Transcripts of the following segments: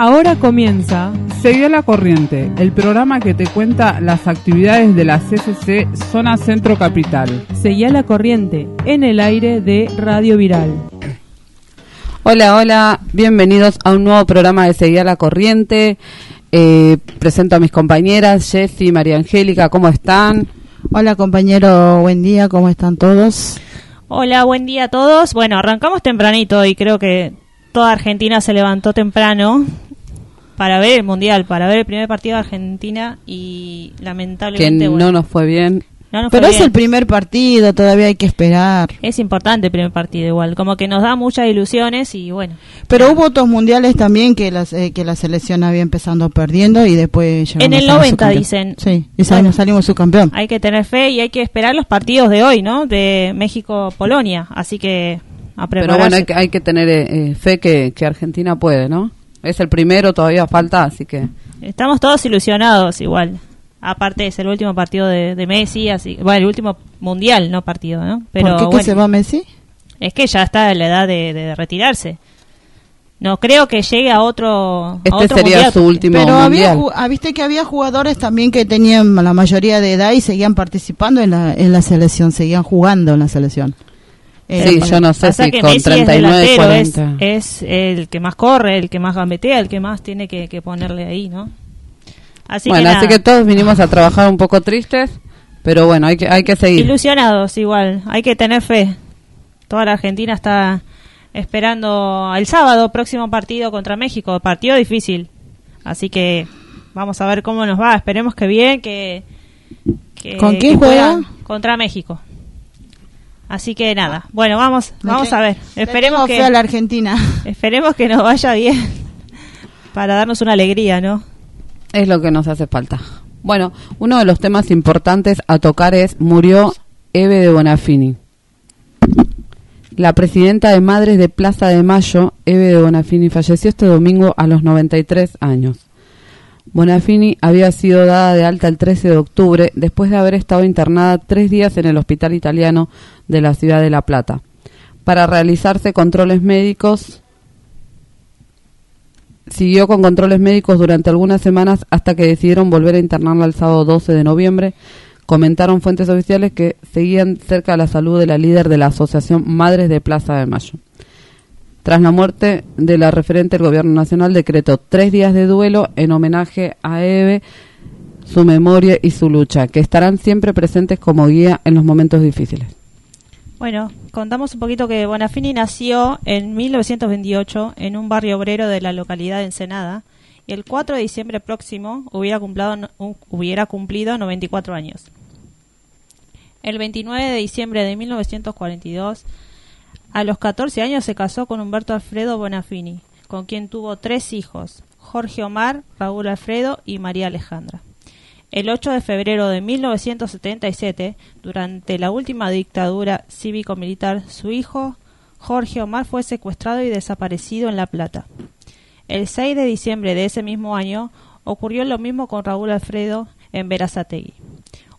Ahora comienza Seguí la Corriente, el programa que te cuenta las actividades de la CCC Zona Centro Capital. Seguí la Corriente, en el aire de Radio Viral. Hola, hola, bienvenidos a un nuevo programa de Seguí la Corriente. Eh, presento a mis compañeras, Jessy, María Angélica, ¿cómo están? Hola compañero, buen día, ¿cómo están todos? Hola, buen día a todos. Bueno, arrancamos tempranito y creo que toda Argentina se levantó temprano para ver el mundial, para ver el primer partido de Argentina y lamentablemente que no nos fue bien. Pero es el primer partido, todavía hay que esperar. Es importante el primer partido igual, como que nos da muchas ilusiones y bueno. Pero hubo otros mundiales también que, las, eh, que la selección había empezado perdiendo y después En el 90 dicen. Sí, y salimos, salimos subcampeón. Hay que tener fe y hay que esperar los partidos de hoy, ¿no? De México-Polonia, así que a. Pero bueno, hay que, hay que tener eh, fe que, que Argentina puede, ¿no? Es el primero, todavía falta, así que... Estamos todos ilusionados igual. Aparte es el último partido de, Messi, así, bueno, el último mundial, no partido, ¿no? Pero, ¿Por qué, se va Messi? Es que ya está en la edad de, retirarse. No creo que llegue a otro. Este sería su último Pero Había, ah, viste que había jugadores también que tenían la mayoría de edad y seguían participando en la, en la selección, seguían jugando en la selección. Sí, yo no sé si con 39, 40. Es, el que más corre, el que más gambetea, el que más tiene que, ponerle ahí, ¿no? Así bueno, así que todos vinimos a trabajar un poco tristes, pero bueno, hay que, hay que seguir. Ilusionados igual, hay que tener fe. Toda la Argentina está esperando el sábado, próximo partido contra México, partido difícil. Así que vamos a ver cómo nos va, esperemos que bien, que... ¿Con quién juega? Contra México. Así que nada, bueno, vamos, vamos a ver. Esperemos que a la Argentina. Esperemos que nos vaya bien para darnos una alegría, ¿no? Es lo que nos hace falta. Bueno, uno de los temas importantes a tocar es murió Eve de Bonafini. La presidenta de Madres de Plaza de Mayo, Eve de Bonafini, falleció este domingo a los 93 años. Bonafini había sido dada de alta el 13 de octubre después de haber estado internada tres días en el hospital italiano de la ciudad de La Plata para realizarse controles médicos. Siguió con controles médicos durante algunas semanas hasta que decidieron volver a internarla el sábado 12 de noviembre. Comentaron fuentes oficiales que seguían cerca de la salud de la líder de la Asociación Madres de Plaza de Mayo. Tras la muerte de la referente, el Gobierno Nacional decretó tres días de duelo en homenaje a Eve, su memoria y su lucha, que estarán siempre presentes como guía en los momentos difíciles. Bueno, contamos un poquito que Bonafini nació en 1928 en un barrio obrero de la localidad de Ensenada y el 4 de diciembre próximo hubiera cumplido, hubiera cumplido 94 años. El 29 de diciembre de 1942 a los 14 años se casó con Humberto Alfredo Bonafini, con quien tuvo tres hijos, Jorge Omar, Raúl Alfredo y María Alejandra. El 8 de febrero de 1977, durante la última dictadura cívico-militar, su hijo, Jorge Omar, fue secuestrado y desaparecido en La Plata. El 6 de diciembre de ese mismo año ocurrió lo mismo con Raúl Alfredo en Verazategui.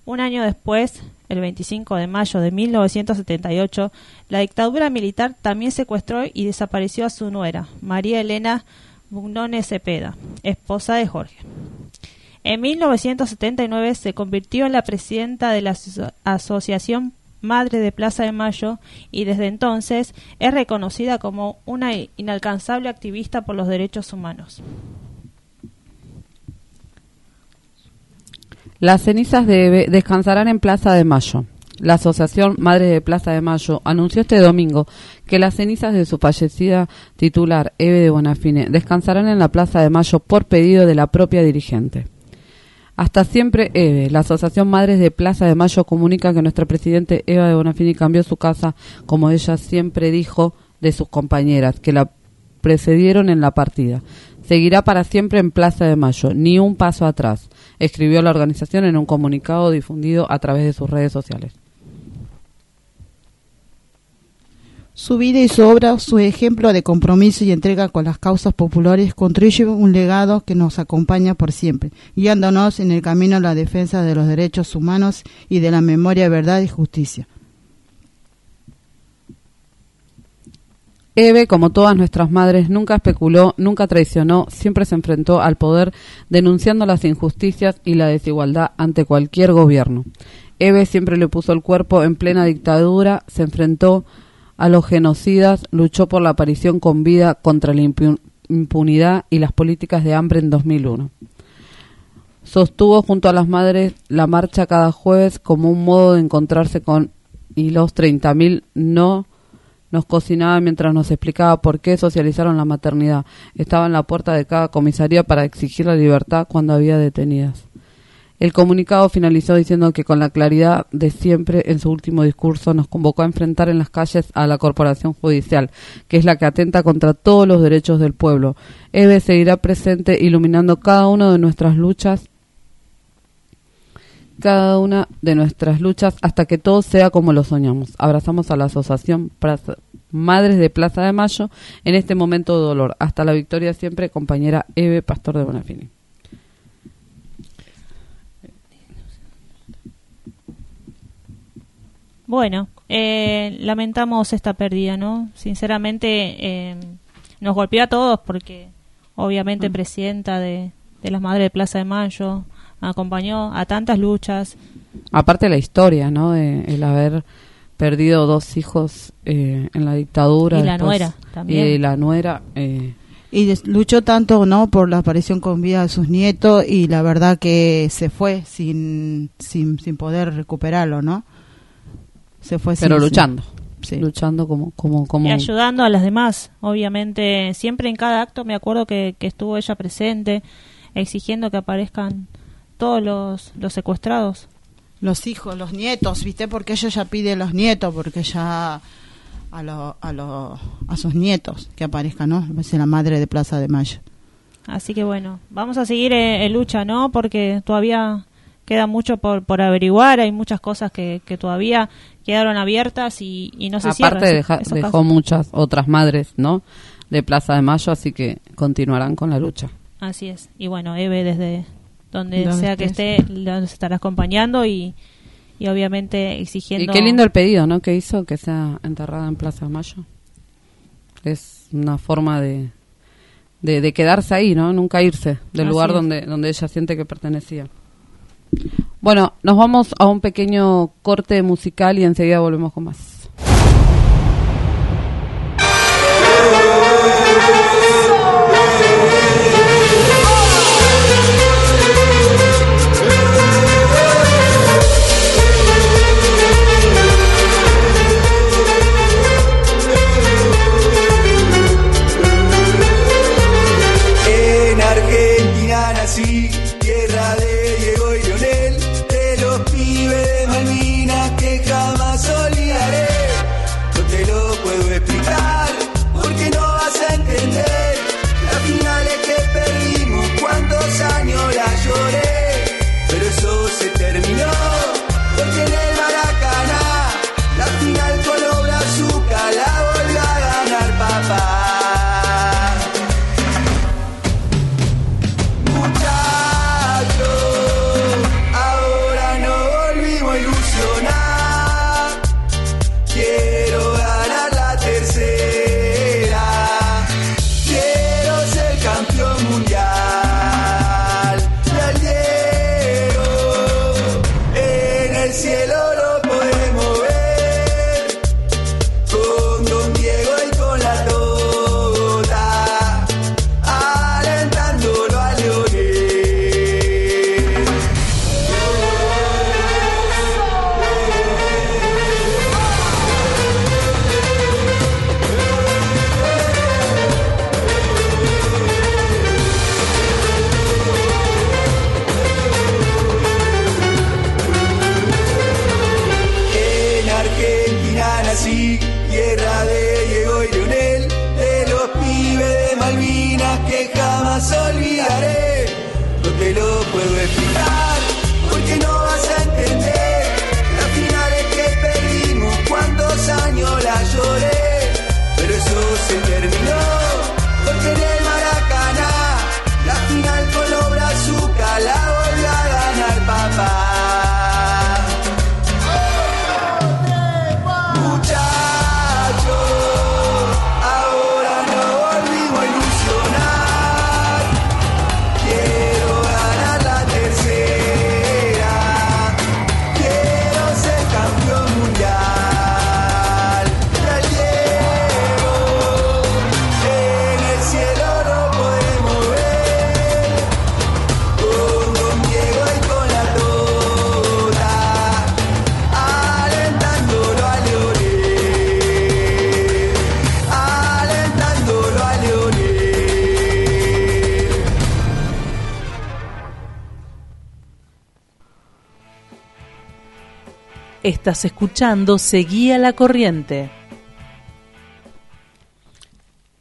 Un año después, el 25 de mayo de 1978, la dictadura militar también secuestró y desapareció a su nuera, María Elena Bugnone Cepeda, esposa de Jorge. En 1979 se convirtió en la presidenta de la Asociación Madre de Plaza de Mayo y desde entonces es reconocida como una inalcanzable activista por los derechos humanos. Las cenizas de descansarán en Plaza de Mayo. La Asociación Madre de Plaza de Mayo anunció este domingo que las cenizas de su fallecida titular, Eve de Bonafine, descansarán en la Plaza de Mayo por pedido de la propia dirigente. Hasta siempre Eve, la Asociación Madres de Plaza de Mayo comunica que nuestra presidente Eva de Bonafini cambió su casa, como ella siempre dijo de sus compañeras, que la precedieron en la partida seguirá para siempre en Plaza de Mayo, ni un paso atrás, escribió la organización en un comunicado difundido a través de sus redes sociales. Su vida y su obra, su ejemplo de compromiso y entrega con las causas populares, construye un legado que nos acompaña por siempre, guiándonos en el camino a la defensa de los derechos humanos y de la memoria, verdad y justicia. Eve, como todas nuestras madres, nunca especuló, nunca traicionó, siempre se enfrentó al poder denunciando las injusticias y la desigualdad ante cualquier gobierno. Eve siempre le puso el cuerpo en plena dictadura, se enfrentó a los genocidas, luchó por la aparición con vida contra la impunidad y las políticas de hambre en 2001. Sostuvo junto a las madres la marcha cada jueves como un modo de encontrarse con y los 30.000 no nos cocinaba mientras nos explicaba por qué socializaron la maternidad. Estaba en la puerta de cada comisaría para exigir la libertad cuando había detenidas. El comunicado finalizó diciendo que con la claridad de siempre en su último discurso nos convocó a enfrentar en las calles a la corporación judicial, que es la que atenta contra todos los derechos del pueblo. EVE seguirá presente iluminando cada una de nuestras luchas cada una de nuestras luchas hasta que todo sea como lo soñamos. Abrazamos a la Asociación Madres de Plaza de Mayo en este momento de dolor. Hasta la victoria siempre, compañera Eve Pastor de Bonafini. Bueno, eh, lamentamos esta pérdida, ¿no? Sinceramente, eh, nos golpeó a todos porque obviamente mm. presidenta de, las Madres de Plaza de Mayo acompañó a tantas luchas. Aparte la historia, ¿no? De el haber perdido dos hijos eh, en la dictadura. Y la nuera también. Y la nuera. y luchó tanto, ¿no? Por la aparición con vida de sus nietos y la verdad que se fue sin, sin, sin poder recuperarlo, ¿no? se fue pero luchando luchando como como como y ayudando a las demás obviamente siempre en cada acto me acuerdo que, estuvo ella presente exigiendo que aparezcan todos los, los secuestrados. Los hijos los nietos viste porque ella ya pide los nietos porque ya a lo, a, lo, a sus nietos que aparezcan no es la madre de Plaza de Mayo. Así que bueno vamos a seguir eh, en lucha no porque todavía queda mucho por, por averiguar, hay muchas cosas que, que todavía quedaron abiertas y, y no se Aparte dejó muchas otras madres, ¿no? De Plaza de Mayo, así que continuarán con la lucha. Así es. Y bueno, Eve desde donde sea que esté, nos estará acompañando y, y obviamente exigiendo... Y qué lindo el pedido, ¿no? Que hizo que sea enterrada en Plaza de Mayo. Es una forma de, de, quedarse ahí, ¿no? Nunca irse del lugar donde, donde ella siente que pertenecía. Bueno, nos vamos a un pequeño corte musical y enseguida volvemos con más. Estás escuchando Seguía la Corriente.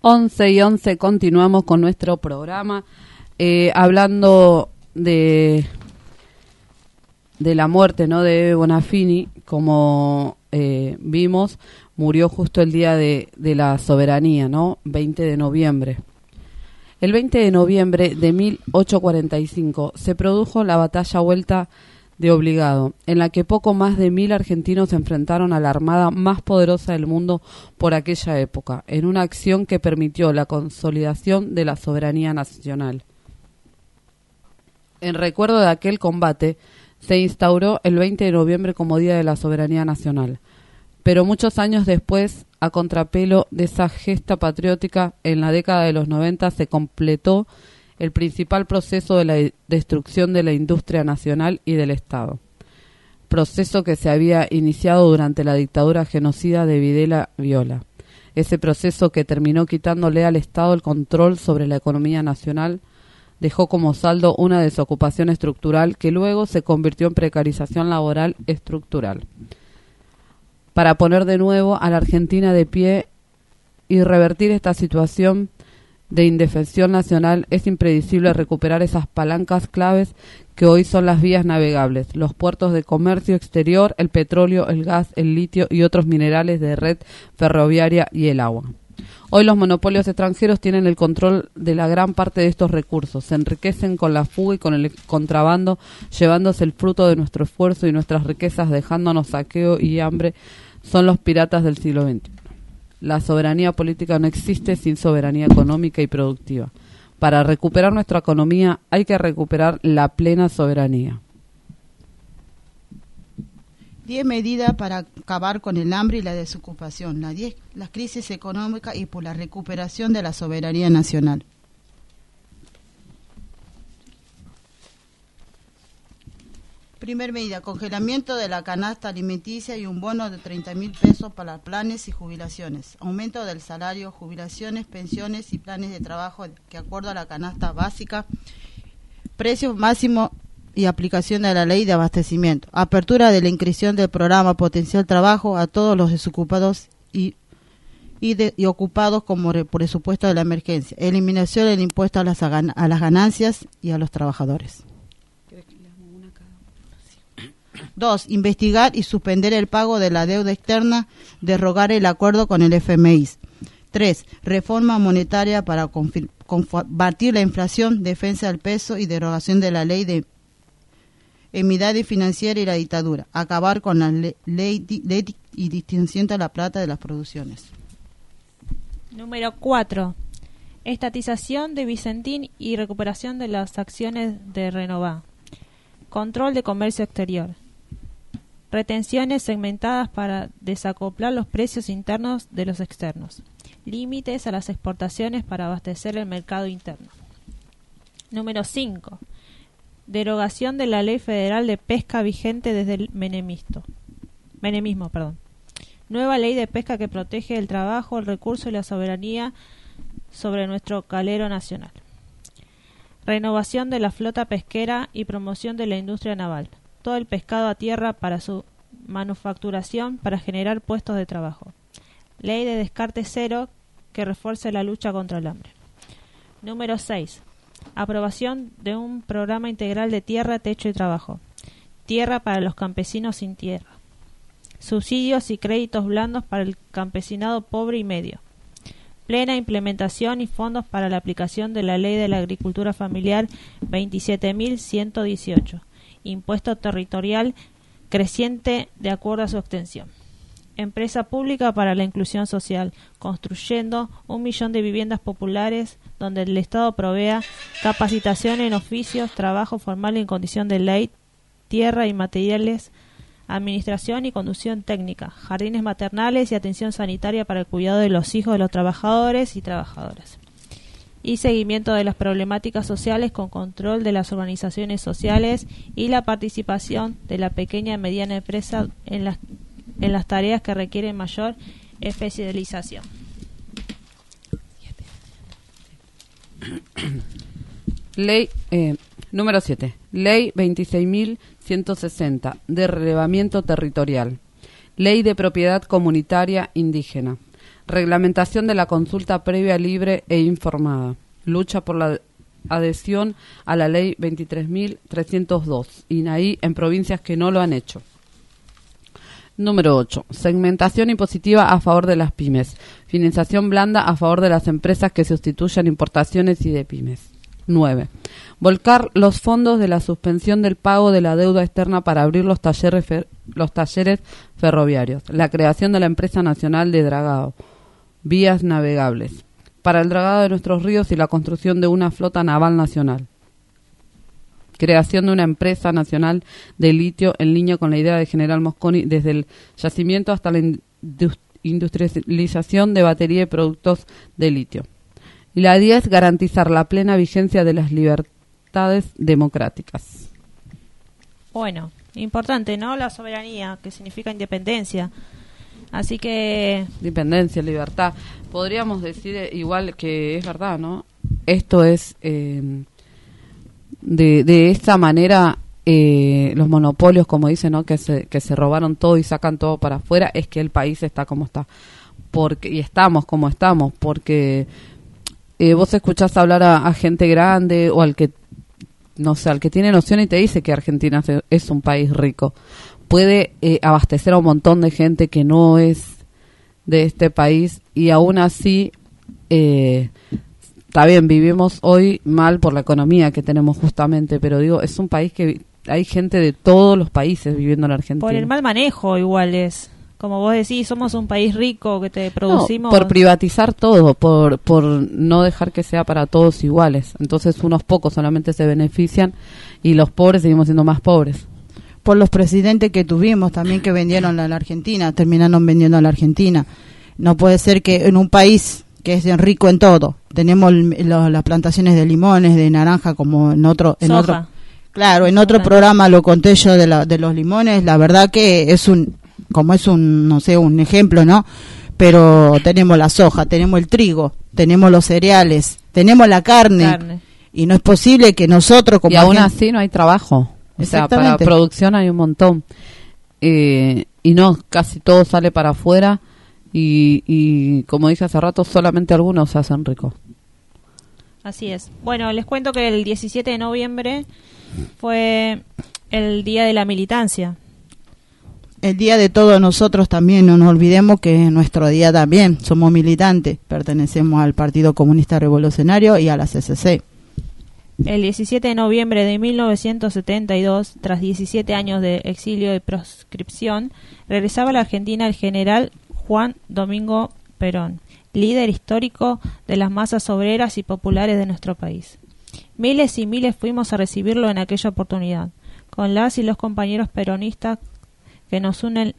11 y 11 continuamos con nuestro programa eh, hablando de de la muerte no de Bonafini. Como eh, vimos murió justo el día de, de la soberanía no 20 de noviembre. El 20 de noviembre de 1845 se produjo la batalla vuelta de Obligado, en la que poco más de mil argentinos se enfrentaron a la armada más poderosa del mundo por aquella época, en una acción que permitió la consolidación de la soberanía nacional. En recuerdo de aquel combate, se instauró el 20 de noviembre como Día de la Soberanía Nacional. Pero muchos años después, a contrapelo de esa gesta patriótica, en la década de los 90 se completó el principal proceso de la destrucción de la industria nacional y del Estado, proceso que se había iniciado durante la dictadura genocida de Videla Viola. Ese proceso que terminó quitándole al Estado el control sobre la economía nacional dejó como saldo una desocupación estructural que luego se convirtió en precarización laboral estructural. Para poner de nuevo a la Argentina de pie y revertir esta situación, de indefensión nacional es impredecible recuperar esas palancas claves que hoy son las vías navegables, los puertos de comercio exterior, el petróleo, el gas, el litio y otros minerales de red ferroviaria y el agua. Hoy los monopolios extranjeros tienen el control de la gran parte de estos recursos, se enriquecen con la fuga y con el contrabando, llevándose el fruto de nuestro esfuerzo y nuestras riquezas, dejándonos saqueo y hambre. Son los piratas del siglo XX. La soberanía política no existe sin soberanía económica y productiva. Para recuperar nuestra economía hay que recuperar la plena soberanía. Diez medidas para acabar con el hambre y la desocupación, la, diez, la crisis económica y por la recuperación de la soberanía nacional. Primer medida, congelamiento de la canasta alimenticia y un bono de 30 mil pesos para planes y jubilaciones. Aumento del salario, jubilaciones, pensiones y planes de trabajo que acuerdo a la canasta básica. Precio máximo y aplicación de la ley de abastecimiento. Apertura de la inscripción del programa Potencial Trabajo a todos los desocupados y, ocupados como presupuesto de la emergencia. Eliminación del impuesto a las ganancias y a los trabajadores. Dos, investigar y suspender el pago de la deuda externa, derrogar el acuerdo con el FMI. Tres, reforma monetaria para combatir la inflación, defensa del peso y derogación de la ley de emidad financiera y la dictadura. Acabar con la ley, y distinción de la plata de las producciones. Número cuatro, Estatización de Vicentín y recuperación de las acciones de Renova. Control de comercio exterior retenciones segmentadas para desacoplar los precios internos de los externos, límites a las exportaciones para abastecer el mercado interno. Número 5. Derogación de la Ley Federal de Pesca vigente desde el menemisto. menemismo. Perdón. Nueva ley de pesca que protege el trabajo, el recurso y la soberanía sobre nuestro calero nacional. Renovación de la flota pesquera y promoción de la industria naval todo el pescado a tierra para su manufacturación para generar puestos de trabajo. Ley de descarte cero que refuerce la lucha contra el hambre. Número 6. Aprobación de un programa integral de tierra, techo y trabajo. Tierra para los campesinos sin tierra. Subsidios y créditos blandos para el campesinado pobre y medio. Plena implementación y fondos para la aplicación de la Ley de la Agricultura Familiar 27.118 impuesto territorial creciente de acuerdo a su extensión. Empresa pública para la inclusión social, construyendo un millón de viviendas populares donde el Estado provea capacitación en oficios, trabajo formal en condición de ley, tierra y materiales, administración y conducción técnica, jardines maternales y atención sanitaria para el cuidado de los hijos de los trabajadores y trabajadoras y seguimiento de las problemáticas sociales con control de las organizaciones sociales y la participación de la pequeña y mediana empresa en las, en las tareas que requieren mayor especialización. Ley, eh, Número 7. Ley 26.160 de relevamiento territorial. Ley de propiedad comunitaria indígena. Reglamentación de la consulta previa libre e informada. Lucha por la adhesión a la ley 23.302. INAI en provincias que no lo han hecho. Número 8. Segmentación impositiva a favor de las pymes. Financiación blanda a favor de las empresas que sustituyan importaciones y de pymes. 9. Volcar los fondos de la suspensión del pago de la deuda externa para abrir los talleres, los talleres ferroviarios. La creación de la empresa nacional de dragado. Vías navegables. Para el dragado de nuestros ríos y la construcción de una flota naval nacional creación de una empresa nacional de litio en línea con la idea de General Mosconi desde el yacimiento hasta la industrialización de batería y productos de litio. Y la 10, garantizar la plena vigencia de las libertades democráticas. Bueno, importante, ¿no? La soberanía, que significa independencia. Así que... Independencia, libertad. Podríamos decir eh, igual que es verdad, ¿no? Esto es... Eh, de, de esta manera eh, los monopolios, como dicen, ¿no? que, se, que se robaron todo y sacan todo para afuera, es que el país está como está. Porque, y estamos como estamos, porque eh, vos escuchás hablar a, gente grande o al que, no sé, al que tiene noción y te dice que Argentina es un país rico. Puede eh, abastecer a un montón de gente que no es de este país y aún así, eh, está bien, vivimos hoy mal por la economía que tenemos justamente, pero digo, es un país que hay gente de todos los países viviendo en Argentina. Por el mal manejo igual es como vos decís, somos un país rico que te producimos. por privatizar todo, por, por no dejar que sea para todos iguales. Entonces, unos pocos solamente se benefician y los pobres seguimos siendo más pobres. Por los presidentes que tuvimos también que vendieron a la Argentina, terminaron vendiendo a la Argentina. No puede ser que en un país que es rico en todo, tenemos las plantaciones de limones, de naranja, como en otro. En otro Claro, en otro programa lo conté yo de, de los limones. La verdad que es un como es un, no sé, un ejemplo, ¿no? Pero tenemos la soja, tenemos el trigo, tenemos los cereales, tenemos la carne, y no es posible que nosotros como y aún así no hay trabajo o sea para producción hay un montón. Eh, y no casi todo sale para afuera y, y como dije hace rato solamente algunos se hacen ricos. Así es. Bueno les cuento que el 17 de noviembre fue el día de la militancia. El día de todos nosotros también, no nos olvidemos que es nuestro día también, somos militantes, pertenecemos al Partido Comunista Revolucionario y a la CCC. El 17 de noviembre de 1972, tras 17 años de exilio y proscripción, regresaba a la Argentina el general Juan Domingo Perón, líder histórico de las masas obreras y populares de nuestro país. Miles y miles fuimos a recibirlo en aquella oportunidad, con las y los compañeros peronistas que nos unen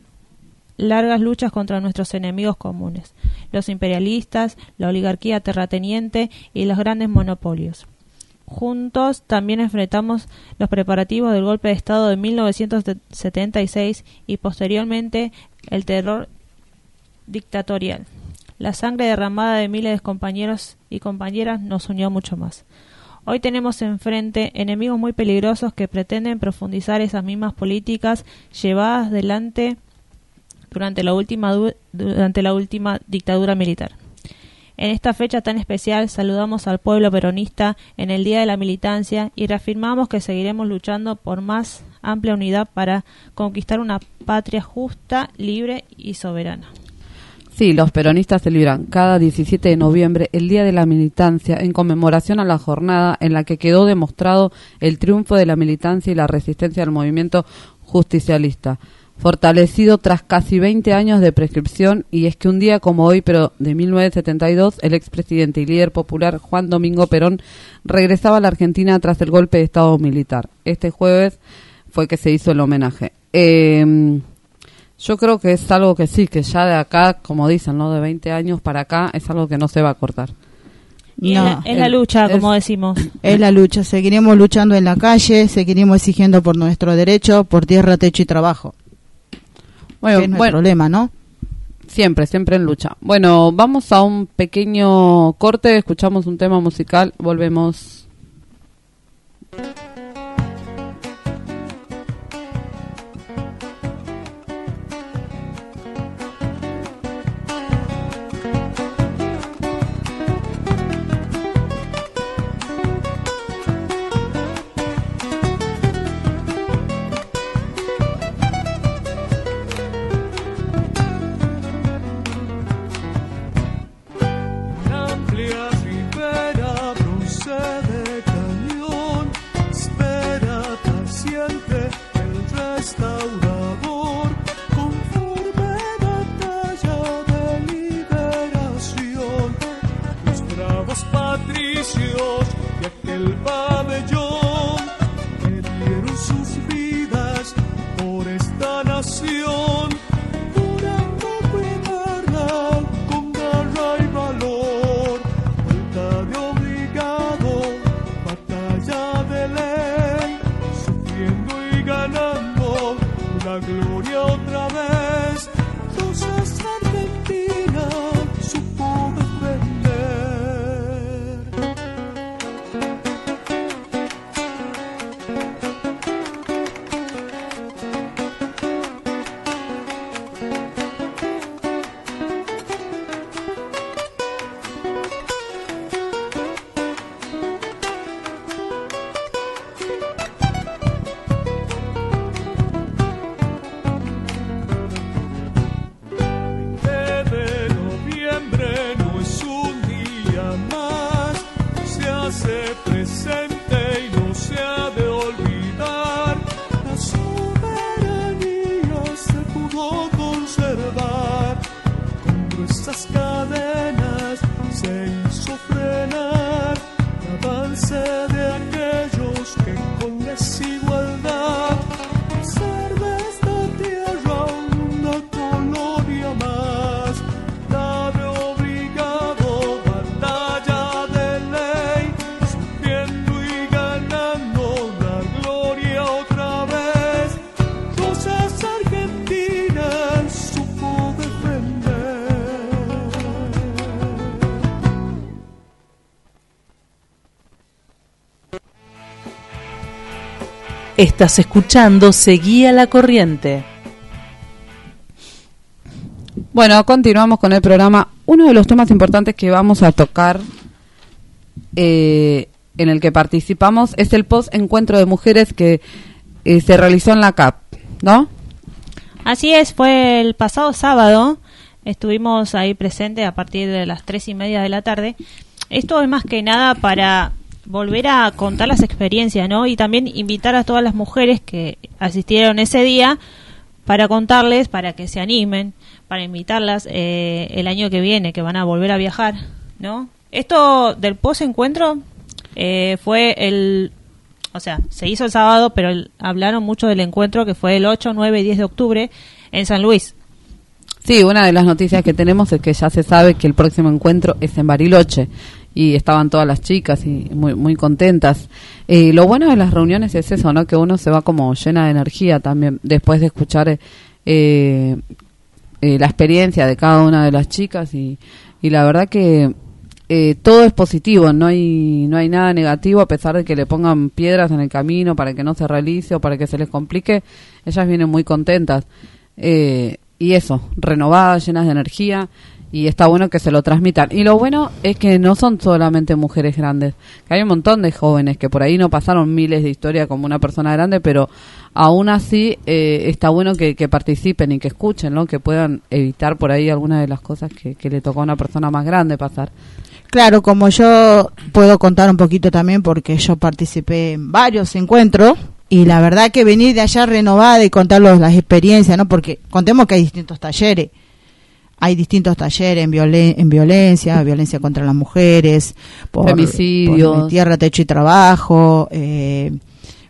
largas luchas contra nuestros enemigos comunes, los imperialistas, la oligarquía terrateniente y los grandes monopolios. Juntos también enfrentamos los preparativos del golpe de Estado de 1976 y posteriormente el terror dictatorial. La sangre derramada de miles de compañeros y compañeras nos unió mucho más. Hoy tenemos enfrente enemigos muy peligrosos que pretenden profundizar esas mismas políticas llevadas adelante durante la última, durante la última dictadura militar. En esta fecha tan especial saludamos al pueblo peronista en el Día de la Militancia y reafirmamos que seguiremos luchando por más amplia unidad para conquistar una patria justa, libre y soberana. Sí, los peronistas celebran cada 17 de noviembre el Día de la Militancia en conmemoración a la jornada en la que quedó demostrado el triunfo de la militancia y la resistencia al movimiento justicialista, fortalecido tras casi 20 años de prescripción y es que un día como hoy, pero de 1972, el expresidente y líder popular Juan Domingo Perón regresaba a la Argentina tras el golpe de Estado militar. Este jueves fue que se hizo el homenaje. Eh, yo creo que es algo que sí, que ya de acá, como dicen, ¿no? De 20 años para acá, es algo que no se va a cortar. no, es, la, lucha, como decimos. Es la lucha. Seguiremos luchando en la calle, seguiremos exigiendo por nuestro derecho, por tierra, techo y trabajo. Bueno, es nuestro lema, ¿no? Siempre, siempre en lucha. Bueno, vamos a un pequeño corte, escuchamos un tema musical, volvemos. Con gruesas Estás escuchando Seguía la Corriente. Bueno, continuamos con el programa. Uno de los temas importantes que vamos a tocar, eh, en el que participamos, es el post-encuentro de mujeres que eh, se realizó en la CAP, ¿no? Así es, fue el pasado sábado. Estuvimos ahí presentes a partir de las tres y media de la tarde. Esto es más que nada para volver a contar las experiencias, ¿no? Y también invitar a todas las mujeres que asistieron ese día para contarles, para que se animen, para invitarlas eh, el año que viene, que van a volver a viajar, ¿no? Esto del post-encuentro eh, fue el... O sea, se hizo el sábado, pero hablaron mucho del encuentro que fue el 8, 9 y 10 de octubre en San Luis. Sí, una de las noticias que tenemos es que ya se sabe que el próximo encuentro es en Bariloche y estaban todas las chicas y muy muy contentas. Eh, lo bueno de las reuniones es eso, ¿no? Que uno se va como llena de energía también después de escuchar eh, eh, la experiencia de cada una de las chicas y, y la verdad que eh, todo es positivo, no hay no hay nada negativo a pesar de que le pongan piedras en el camino para que no se realice o para que se les complique, ellas vienen muy contentas. Eh, y eso, renovadas, llenas de energía y está bueno que se lo transmitan. Y lo bueno es que no son solamente mujeres grandes, que hay un montón de jóvenes que por ahí no pasaron miles de historias como una persona grande, pero aún así eh, está bueno que, participen y que escuchen, ¿no? que puedan evitar por ahí algunas de las cosas que, que le tocó a una persona más grande pasar. Claro, como yo puedo contar un poquito también porque yo participé en varios encuentros y la verdad que venir de allá renovada y contarlos las experiencias, ¿no? Porque contemos que hay distintos talleres. Hay distintos talleres en, violen- en violencia, violencia contra las mujeres, por, Femicidios. por tierra, techo y trabajo, eh,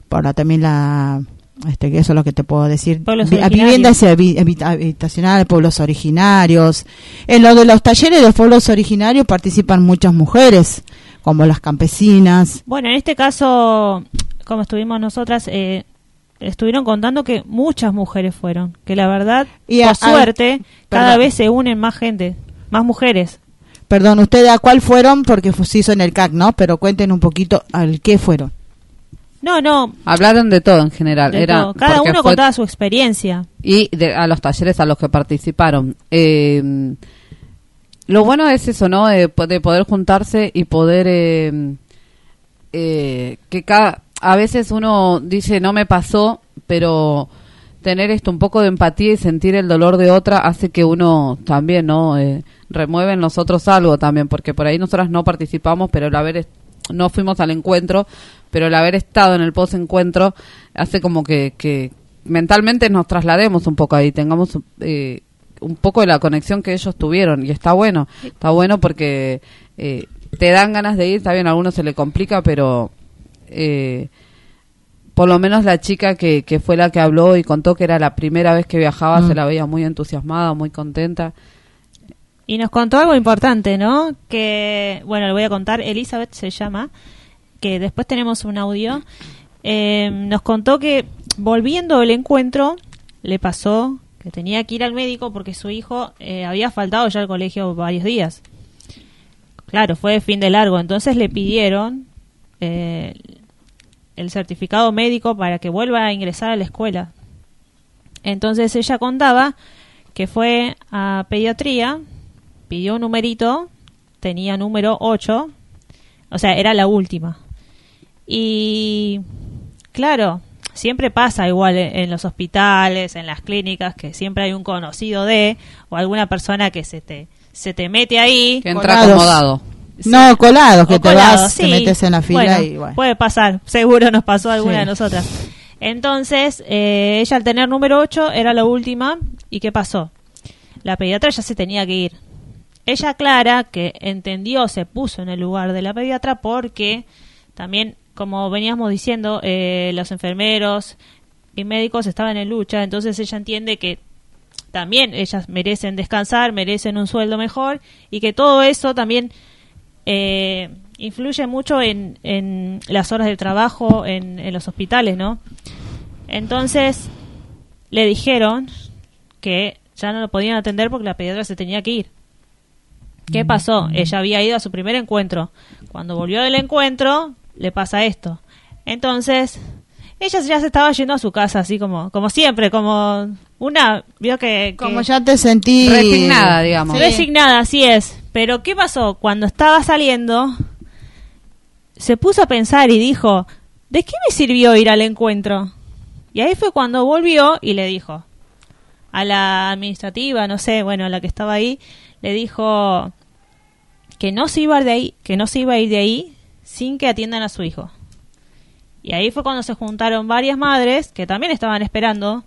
por la- también la, este, que eso es lo que te puedo decir, Pueblos Vi- originarios. viviendas habi- habita- habitacionales, pueblos originarios. En lo de los talleres de los pueblos originarios participan muchas mujeres, como las campesinas. Bueno, en este caso, como estuvimos nosotras, eh, estuvieron contando que muchas mujeres fueron, que la verdad, Y por a- a- suerte, cada vez se unen más gente, más mujeres. Perdón, ¿ustedes a cuál fueron? Porque se hizo en el CAC, ¿no? Pero cuenten un poquito al qué fueron. No, no, Hablaron de todo en general. de Era todo. cada uno fue- contaba su experiencia. y de- a los talleres a los que participaron. Eh, lo bueno es eso, ¿no? De poder juntarse y poder eh, eh, que cada a veces uno dice no me pasó, pero tener esto un poco de empatía y sentir el dolor de otra hace que uno también, ¿no? Eh, remueve en nosotros algo también, porque por ahí nosotras no participamos, pero el haber no fuimos al encuentro, pero el haber estado en el post encuentro hace como que, que mentalmente nos traslademos un poco ahí, tengamos eh, un poco de la conexión que ellos tuvieron y está bueno, está bueno porque eh, te dan ganas de ir, está bien, a algunos se le complica, pero eh, por lo menos la chica que, que fue la que habló y contó que era la primera vez que viajaba, Mm. se la veía muy entusiasmada, muy contenta. Y nos contó algo importante, ¿no? Que, bueno, le voy a contar, Elizabeth se llama, que después tenemos un audio. Eh, nos contó que volviendo del encuentro, le pasó que tenía que ir al médico porque su hijo eh, había faltado ya al colegio varios días. Claro, fue fin de largo, entonces le pidieron eh, el certificado médico para que vuelva a ingresar a la escuela. Entonces ella contaba que fue a pediatría, pidió un numerito, tenía número 8, o sea, era la última. Y claro, siempre pasa igual en, los hospitales, en las clínicas, que siempre hay un conocido de o alguna persona que se te se te mete ahí. Que entra Colados. No, colados, que O te colado, vas, te metes en la fila Bueno, y bueno. Puede pasar, seguro nos pasó a alguna Sí. de nosotras. Entonces, eh, ella al tener número 8 era la última. ¿Y qué pasó? La pediatra ya se tenía que ir. Ella aclara que entendió, se puso en el lugar de la pediatra porque también, como veníamos diciendo, eh, los enfermeros y médicos estaban en lucha. Entonces ella entiende que también ellas merecen descansar, merecen un sueldo mejor y que todo eso también eh, influye mucho en, en las horas de trabajo en, en los hospitales, ¿no? Entonces le dijeron que ya no lo podían atender porque la pediatra se tenía que ir. ¿Qué pasó? Ella había ido a su primer encuentro. Cuando volvió del encuentro, le pasa esto. Entonces, ella ya se estaba yendo a su casa, así como, como siempre, como una, vio que, que- Como ya te sentí... Resignada, digamos. Sí. Resignada, así es. Pero ¿qué pasó? Cuando estaba saliendo, se puso a pensar y dijo, ¿de qué me sirvió ir al encuentro? Y ahí fue cuando volvió y le dijo a la administrativa, no sé, bueno, a la que estaba ahí, le dijo que no se iba de ahí, que no se iba a ir de ahí sin que atiendan a su hijo. Y ahí fue cuando se juntaron varias madres que también estaban esperando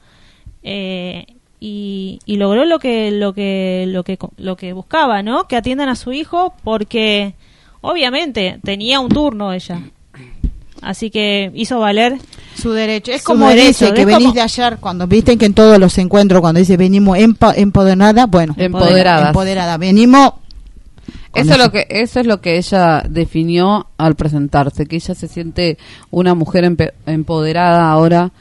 eh, y, y logró lo que lo que lo que lo que buscaba, ¿no? Que atiendan a su hijo porque obviamente tenía un turno ella. Así que hizo valer Su derecho. Es Su como derecho, dice que venís como- de ayer, cuando viste que en todos los encuentros, cuando dice venimos empa- empoderada, bueno, Empoderadas. empoderada. Venimos. Eso es lo que eso es lo que ella definió al presentarse, que ella se siente una mujer empe- empoderada ahora,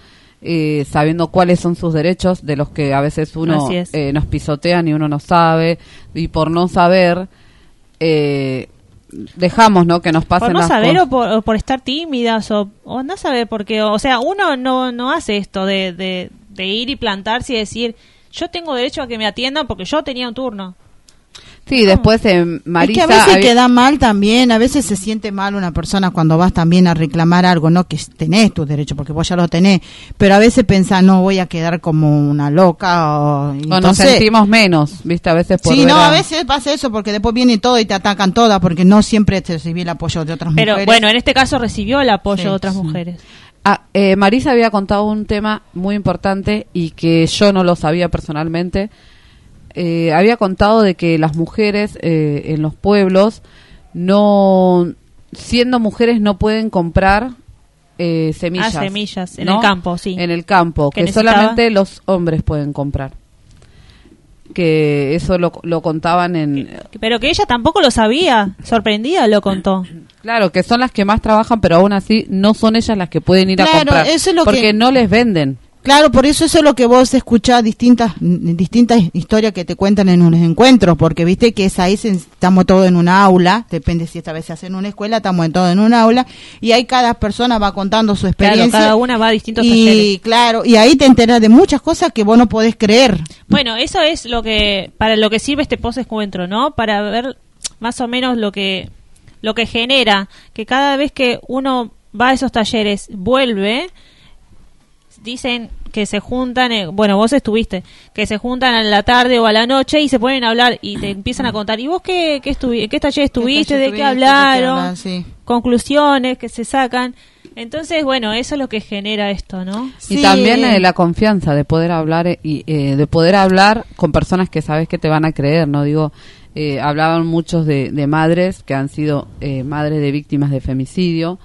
eh, sabiendo cuáles son sus derechos, de los que a veces uno eh, nos pisotean y uno no sabe, y por no saber eh, dejamos, ¿no? Que nos pasen por no las saber o por, o por estar tímidas o, o no saber porque o sea uno no no hace esto de, de, de ir y plantarse y decir yo tengo derecho a que me atiendan porque yo tenía un turno Sí, después eh, Marisa es que a veces había- queda mal también, a veces se siente mal una persona cuando vas también a reclamar algo, no que tenés tu derecho, porque vos ya lo tenés, pero a veces pensás, no voy a quedar como una loca o... o nos entonces- sentimos menos, ¿viste? A veces por Sí, no, a veces pasa eso, porque después viene todo y te atacan todas, porque no siempre te recibí el apoyo de otras pero mujeres. bueno en este caso recibió el apoyo Sí, de otras sí. mujeres Ah, eh, Marisa había contado un tema muy importante y que yo no lo sabía personalmente. Eh, había contado de que las mujeres eh, en los pueblos no, siendo mujeres, no pueden comprar eh, semillas. Ah, semillas, en ¿no? el campo, sí. En el campo, Que necesitaba- solamente los hombres pueden comprar. Que eso lo, lo contaban en... pero que ella tampoco lo sabía sorprendida lo contó Claro, que son las que más trabajan, pero aún así no son ellas las que pueden ir a comprar. eso es lo porque que- no les venden. Claro, por eso eso es lo que vos escuchás distintas distintas historias que te cuentan en unos encuentros, porque viste que es ahí estamos todos en una aula, depende si esta vez se hace en una escuela, estamos en todo en una aula y ahí cada persona va contando su claro experiencia. cada una va a distintos y claro, y ahí te enteras de muchas cosas que vos no podés creer. Bueno, eso es lo que para lo que sirve este post encuentro, ¿no? Para ver más o menos lo que lo que genera que cada vez que uno va a esos talleres vuelve dicen que se juntan, eh, bueno, vos estuviste, que se juntan a la tarde o a la noche y se ponen a hablar y te empiezan a contar, ¿y vos qué, qué, estuvi qué taller estuviste? ¿De qué hablaron? hablan? Sí. Conclusiones que se sacan. Entonces, bueno, eso es lo que genera esto, ¿no? Y Sí. también eh, la confianza de poder hablar eh, y eh, de poder hablar con personas que sabes que te van a creer, no digo eh, hablaban muchos de, de madres que han sido eh, madres de víctimas de femicidio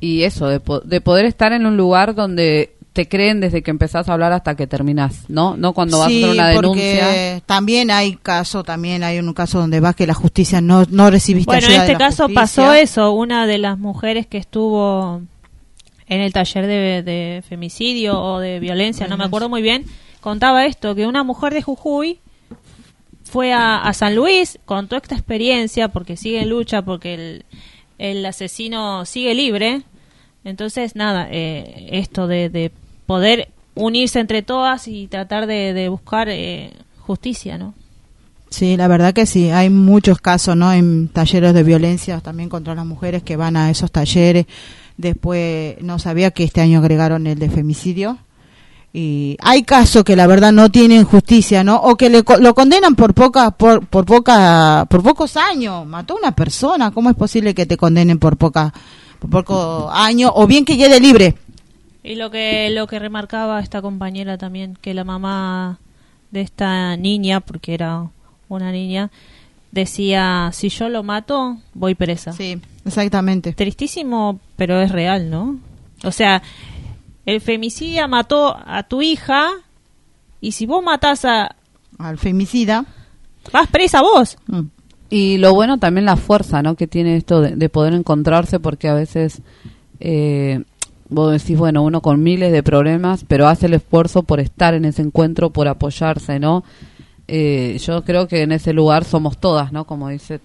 y eso de, po- de poder estar en un lugar donde te creen desde que empezás a hablar hasta que terminás, ¿no? No cuando vas a Sí, hacer una porque denuncia. también hay caso, también hay un caso donde vas que la justicia no, no recibiste Bueno, en de este la caso justicia. pasó eso. Una de las mujeres que estuvo en el taller de, de femicidio o de violencia, no me acuerdo muy bien, contaba esto, que una mujer de Jujuy fue a, a San Luis, contó esta experiencia porque sigue en lucha, porque el, el asesino sigue libre. Entonces, nada, eh, esto de, de poder unirse entre todas y tratar de, buscar eh, justicia, ¿no? Sí, la verdad que sí, hay muchos casos, ¿no? En talleres de violencia también contra las mujeres que van a esos talleres. Después, no sabía que este año agregaron el de femicidio. Y hay casos que la verdad no tienen justicia, ¿no? O que le, lo condenan por poca, por, por poca, por pocos años. Mató a una persona, ¿cómo es posible que te condenen por poca, por poco año? O bien que quede libre. Y lo que lo que remarcaba esta compañera también, que la mamá de esta niña, porque era una niña, decía, si yo lo mato, voy presa. Sí, exactamente. Tristísimo, pero es real, ¿no? O sea, el femicida mató a tu hija y si vos matás a... Al femicida. Vas presa vos. mm, Y lo bueno también la fuerza, ¿no? Que tiene esto de, de poder encontrarse, porque a veces eh, vos decís, bueno, uno con miles de problemas, pero hace el esfuerzo por estar en ese encuentro, por apoyarse, ¿no? Eh, yo creo que en ese lugar somos todas, ¿no? Como dice,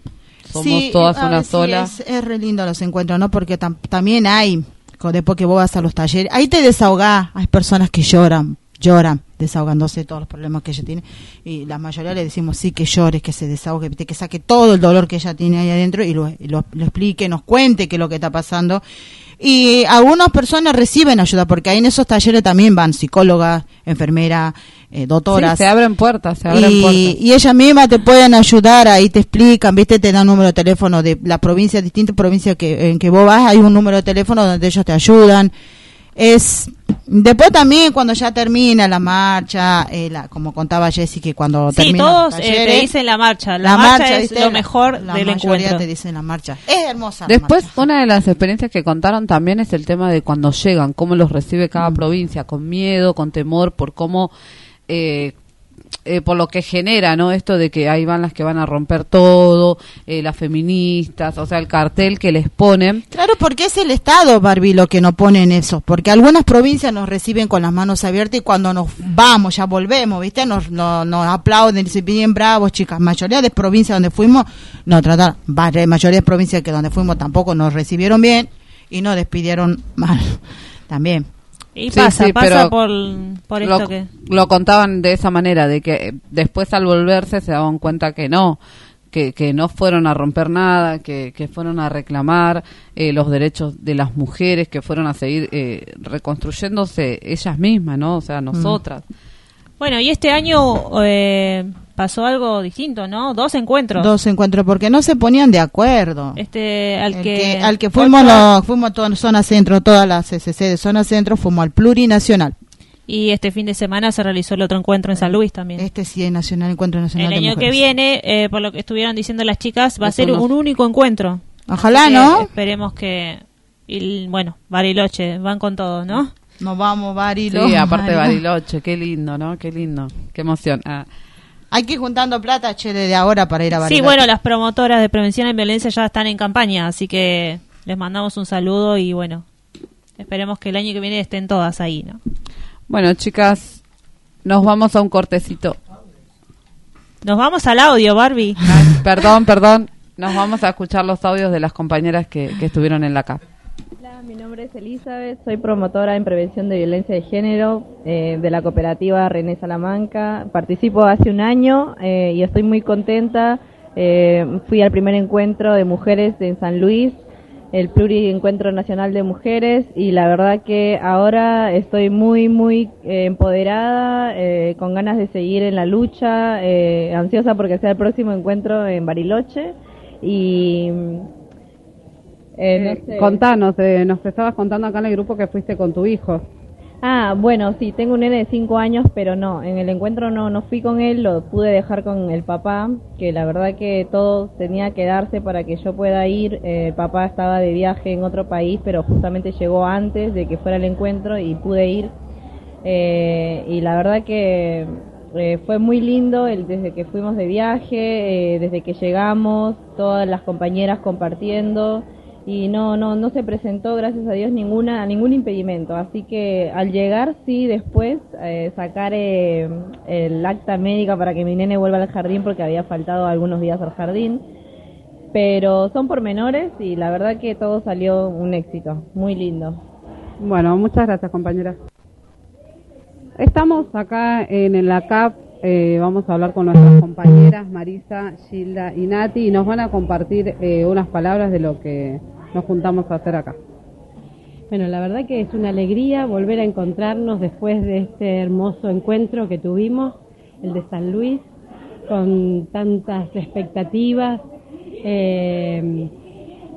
somos Sí, todas una sí, sola. es, es re lindo los encuentros, ¿no? Porque tam- también hay, después que vos vas a los talleres, ahí te desahogás. Hay personas que lloran, lloran, desahogándose de todos los problemas que ella tiene. Y la mayoría le decimos sí que llores, que se desahogue, que saque todo el dolor que ella tiene ahí adentro y lo, y lo, lo explique, nos cuente qué es lo que está pasando. Y algunas personas reciben ayuda, porque ahí en esos talleres también van psicólogas, enfermeras, eh, doctoras. Sí, se abren puertas, se abren Y, puertas. y ellas mismas te pueden ayudar, ahí te explican, viste, te dan un número de teléfono de la provincia, distintas provincias que, en que vos vas, hay un número de teléfono donde ellos te ayudan. Es después también cuando ya termina la marcha, eh, la- como contaba Jessy que cuando Sí, termina todos los eh, te talleres, dicen la marcha. La, marcha, es ¿viste? lo La- mejor la del mayoría encuentro. te dicen la marcha. Es hermosa. la Después, marcha. una de las experiencias que contaron también es el tema de cuando llegan, cómo los recibe Mm. cada provincia, con miedo, con temor, por cómo, eh, eh, por lo que genera, ¿no? Esto de que ahí van las que van a romper todo, eh, las feministas, o sea, el cartel que les ponen. Claro, porque es el Estado, Barbie, lo que nos pone en eso. Porque algunas provincias nos reciben con las manos abiertas y cuando nos vamos, ya volvemos, ¿viste? Nos, nos, nos aplauden, dicen bien bravos, chicas. Mayoría de provincias donde fuimos, no trataron. Mayoría de provincias que donde fuimos tampoco nos recibieron bien y nos despidieron mal. También. Y Sí, pasa, sí, pasa por, por esto lo, que... lo contaban de esa manera, de que eh, después al volverse se daban cuenta que no, que, que no fueron a romper nada, que, que fueron a reclamar eh, los derechos de las mujeres, que fueron a seguir eh, reconstruyéndose ellas mismas, ¿no? O sea, nosotras. Bueno, y este año eh, pasó algo distinto, ¿no? Dos encuentros. Dos encuentros, porque no se ponían de acuerdo. Este, al que, que- al que fuimos, ocho- lo- fuimos a toda zona centro, todas las CCC de zona centro, fuimos al plurinacional. Y este fin de semana se realizó el otro encuentro en San Luis también. Este sí es nacional, encuentro nacional el de año que viene, eh, por lo que estuvieron diciendo las chicas, va a ser un único encuentro. Ojalá, Así ¿no? Esperemos que... Y, bueno, Bariloche, van con todo, ¿no? Nos vamos, Barilo. Sí, aparte de Barilo. Bariloche, qué lindo, ¿no? Qué lindo, qué emoción. Ah, Hay que ir juntando plata, che, desde ahora para ir a Bariloche. Sí, bueno, las promotoras de prevención en violencia ya están en campaña, así que les mandamos un saludo y bueno, esperemos que el año que viene estén todas ahí, ¿no? Bueno, chicas, nos vamos a un cortecito. Nos vamos al audio, Barbie. Ay, perdón, perdón. Nos vamos a escuchar los audios de las compañeras que, que estuvieron en la CAP. Mi nombre es Elizabeth, soy promotora en prevención de violencia de género eh, de la cooperativa René Salamanca. Participo hace un año eh, y estoy muy contenta. Eh, fui al primer encuentro de mujeres en San Luis, el Pluri Encuentro Nacional de Mujeres, y la verdad que ahora estoy muy, muy empoderada, con ganas de seguir en la lucha, ansiosa porque sea el próximo encuentro en Bariloche. Y eh, no sé. Contanos, eh, nos estabas contando acá en el grupo que fuiste con tu hijo. Ah, bueno, sí, tengo un nene de 5 años, pero no, en el encuentro no, no fui con él, lo pude dejar con el papá, que la verdad que todo tenía que darse para que yo pueda ir. Eh, el papá estaba de viaje en otro país, pero justamente llegó antes de que fuera el encuentro y pude ir. Eh, y la verdad que eh, fue muy lindo el, desde que fuimos de viaje, eh, desde que llegamos, todas las compañeras compartiendo. Y no, no, no se presentó, gracias a Dios, ninguna, ningún impedimento. Así que al llegar, sí, después eh, sacar eh, el acta médica para que mi nene vuelva al jardín porque había faltado algunos días al jardín. Pero son pormenores y la verdad que todo salió un éxito, muy lindo. Bueno, muchas gracias, compañera. Estamos acá en la CAP, eh, vamos a hablar con nuestras compañeras Marisa, Gilda y Nati y nos van a compartir eh, unas palabras de lo que nos juntamos a hacer acá. Bueno, la verdad que es una alegría volver a encontrarnos después de este hermoso encuentro que tuvimos, el de San Luis, con tantas expectativas. Eh,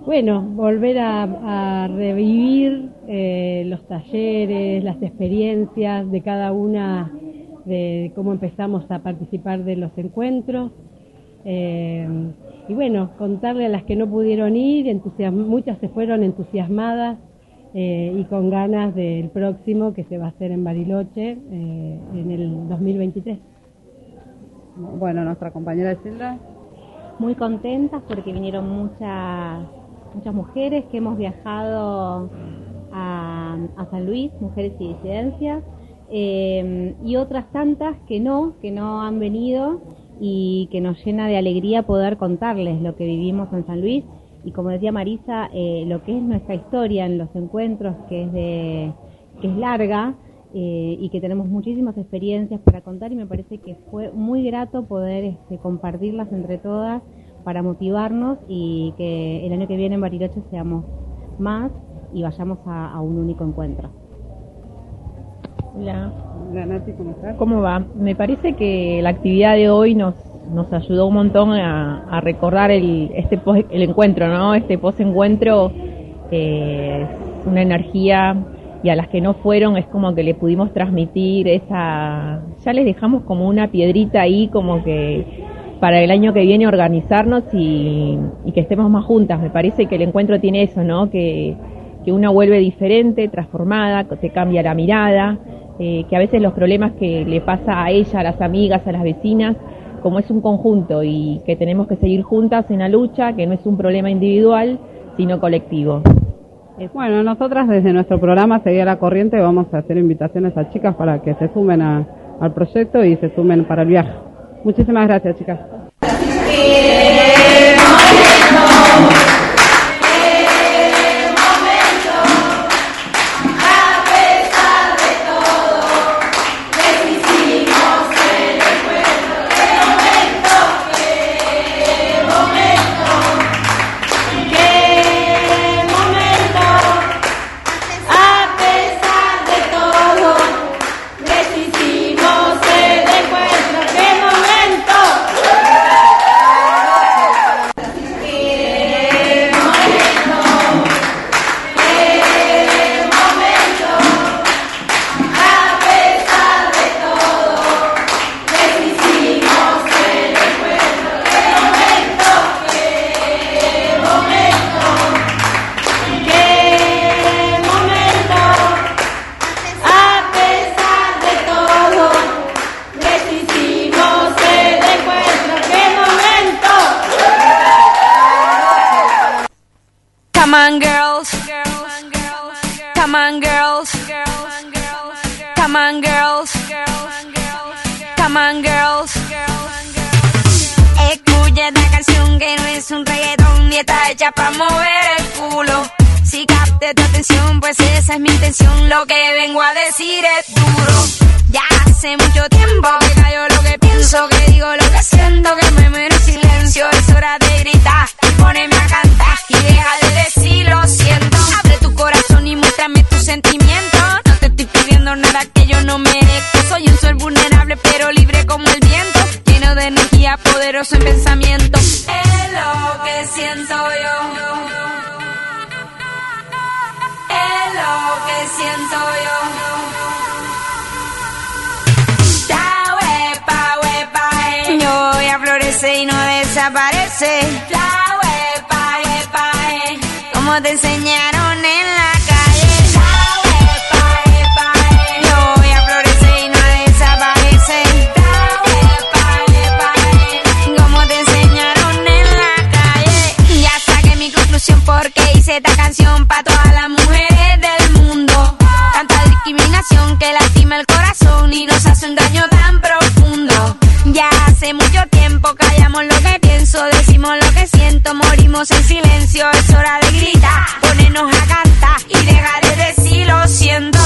bueno, volver a, revivir eh, los talleres, las experiencias de cada una, de cómo empezamos a participar de los encuentros. Eh, y bueno, contarle a las que no pudieron ir, muchas se fueron entusiasmadas eh, y con ganas del próximo que se va a hacer en Bariloche en el 2023. Bueno, nuestra compañera Silda. Muy contentas porque vinieron muchas muchas mujeres que hemos viajado a, San Luis, mujeres y disidencias, eh, y otras tantas que no, que no han venido y que nos llena de alegría poder contarles lo que vivimos en San Luis y como decía Marisa, eh, lo que es nuestra historia en los encuentros, que es de que es larga eh, y que tenemos muchísimas experiencias para contar y me parece que fue muy grato poder este, compartirlas entre todas para motivarnos y que el año que viene en Bariloche seamos más y vayamos a, un único encuentro. Hola. Hola Nati, ¿cómo estás? ¿Cómo va? Me parece que la actividad de hoy nos, nos ayudó un montón a, recordar el, este el encuentro, ¿no? Este post-encuentro eh, es una energía y a las que no fueron es como que le pudimos transmitir esa, ya les dejamos como una piedrita ahí, como que para el año que viene organizarnos y, que estemos más juntas. Me parece que el encuentro tiene eso, ¿no? Que, que una vuelve diferente, transformada, que te cambia la mirada, eh, que a veces los problemas que le pasa a ella, a las amigas, a las vecinas, como es un conjunto y que tenemos que seguir juntas en la lucha, que no es un problema individual, sino colectivo. Bueno, nosotras desde nuestro programa Seguir la Corriente vamos a hacer invitaciones a chicas para que se sumen al proyecto y se sumen para el viaje. Muchísimas gracias, chicas. para mover el culo. Si capte tu atención, pues esa es mi intención. Lo que vengo a decir es duro. Ya hace mucho tiempo que cayó lo que pienso, que digo lo que siento, que me mero silencio. Es hora de gritar, poneme a cantar y deja de decir lo siento. Abre tu corazón y muéstrame tus sentimientos. No te estoy pidiendo nada que yo no merezco. Soy un sol vulnerable, pero libre como el viento lleno de energía, poderoso en pensamiento. Es lo que siento yo. Es lo que siento yo. Da huepa, huepa, eh. Yo voy a florecer y no desaparece. Da huepa, huepa, eh. Como te enseñaron. Que lastima el corazón y nos hace un daño tan profundo. Ya hace mucho tiempo callamos lo que pienso, decimos lo que siento, morimos en silencio. Es hora de gritar, ponernos a cantar y dejar de decir lo siento.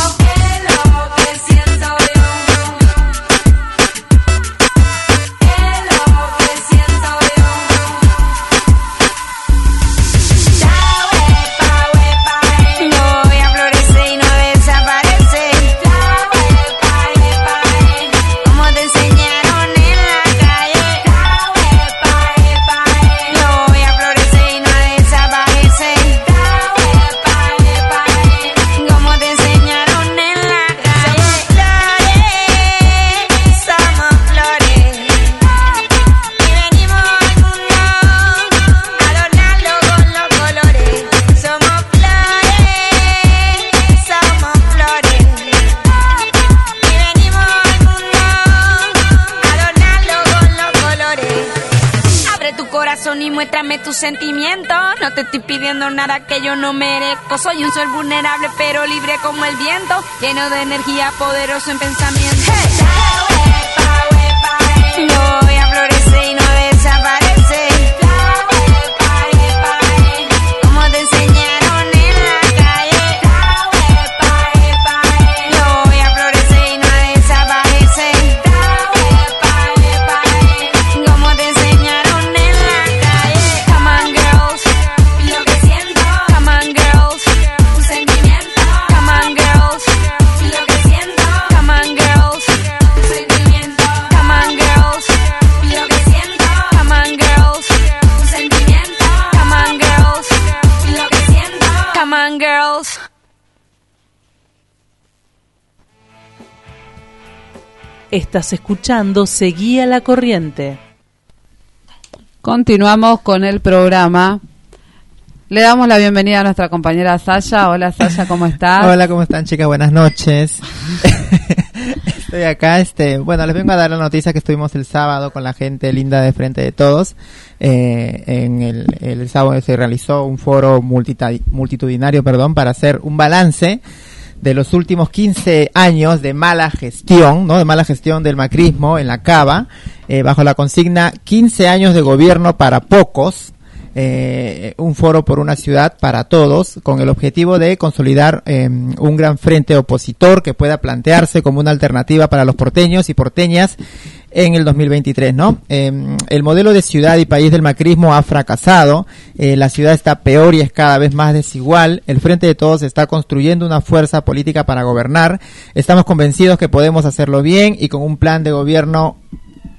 Te estoy pidiendo nada que yo no merezco. Soy un ser vulnerable pero libre como el viento. Lleno de energía, poderoso en pensamiento. Estás escuchando Seguía la Corriente. Continuamos con el programa. Le damos la bienvenida a nuestra compañera Sasha. Hola Sasha, ¿cómo estás? Hola, ¿cómo están chicas? Buenas noches. Estoy acá, este, bueno, les vengo a dar la noticia que estuvimos el sábado con la gente linda de Frente de Todos. Eh, en el, el sábado se realizó un foro multita- multitudinario, perdón, para hacer un balance de los últimos 15 años de mala gestión, ¿no? De mala gestión del macrismo en la cava, eh, bajo la consigna 15 años de gobierno para pocos, eh, un foro por una ciudad para todos, con el objetivo de consolidar eh, un gran frente opositor que pueda plantearse como una alternativa para los porteños y porteñas en el 2023, ¿no? Eh, el modelo de ciudad y país del macrismo ha fracasado, eh, la ciudad está peor y es cada vez más desigual, el Frente de Todos está construyendo una fuerza política para gobernar, estamos convencidos que podemos hacerlo bien y con un plan de gobierno